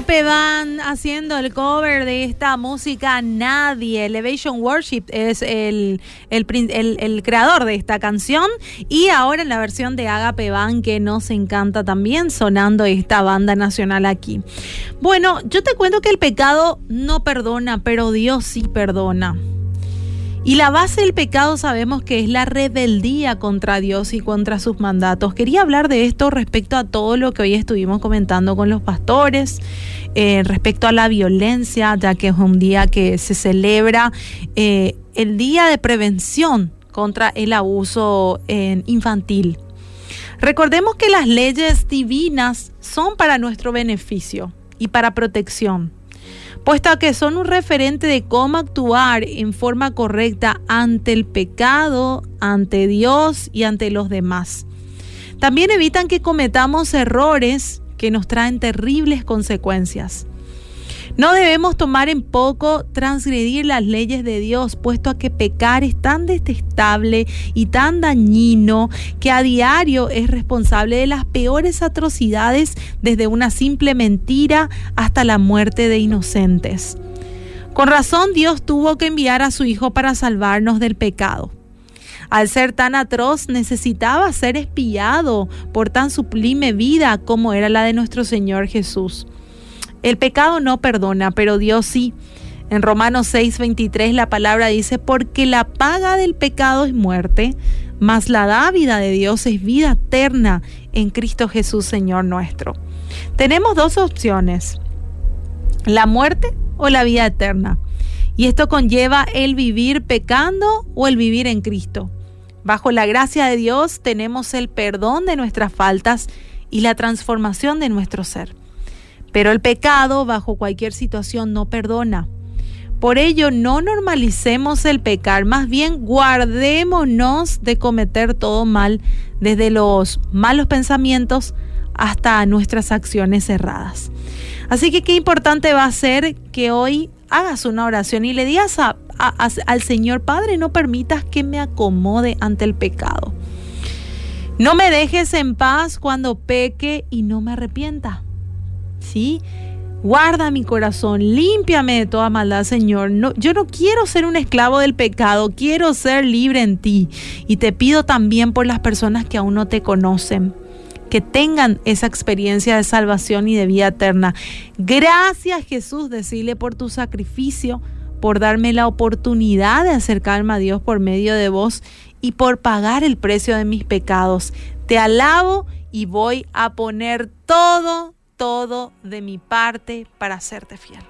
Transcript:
Agape van haciendo el cover de esta música Nadie. Elevation Worship es el, el, creador de esta canción. Y ahora en la versión de Agape Van que nos encanta también sonando esta banda nacional aquí. Bueno, yo te cuento que el pecado no perdona, pero Dios sí perdona. Y la base del pecado sabemos que es la rebeldía contra Dios y contra sus mandatos. Quería hablar de esto respecto a todo lo que hoy estuvimos comentando con los pastores, eh, respecto a la violencia, ya que es un día que se celebra eh, el Día de Prevención contra el Abuso eh, Infantil. Recordemos que las leyes divinas son para nuestro beneficio y para protección puesto que son un referente de cómo actuar en forma correcta ante el pecado, ante Dios y ante los demás. También evitan que cometamos errores que nos traen terribles consecuencias. No debemos tomar en poco transgredir las leyes de Dios, puesto a que pecar es tan detestable y tan dañino que a diario es responsable de las peores atrocidades, desde una simple mentira hasta la muerte de inocentes. Con razón Dios tuvo que enviar a su Hijo para salvarnos del pecado. Al ser tan atroz necesitaba ser espiado por tan sublime vida como era la de nuestro Señor Jesús. El pecado no perdona, pero Dios sí. En Romanos 6:23 la palabra dice, porque la paga del pecado es muerte, mas la dávida de Dios es vida eterna en Cristo Jesús, Señor nuestro. Tenemos dos opciones, la muerte o la vida eterna. Y esto conlleva el vivir pecando o el vivir en Cristo. Bajo la gracia de Dios tenemos el perdón de nuestras faltas y la transformación de nuestro ser. Pero el pecado bajo cualquier situación no perdona. Por ello, no normalicemos el pecar, más bien guardémonos de cometer todo mal, desde los malos pensamientos hasta nuestras acciones erradas. Así que qué importante va a ser que hoy hagas una oración y le digas al Señor, Padre, no permitas que me acomode ante el pecado. No me dejes en paz cuando peque y no me arrepienta. ¿Sí? Guarda mi corazón, límpiame de toda maldad, Señor. No, yo no quiero ser un esclavo del pecado, quiero ser libre en ti. Y te pido también por las personas que aún no te conocen, que tengan esa experiencia de salvación y de vida eterna. Gracias Jesús, decirle por tu sacrificio, por darme la oportunidad de acercarme a Dios por medio de vos y por pagar el precio de mis pecados. Te alabo y voy a poner todo todo de mi parte para serte fiel.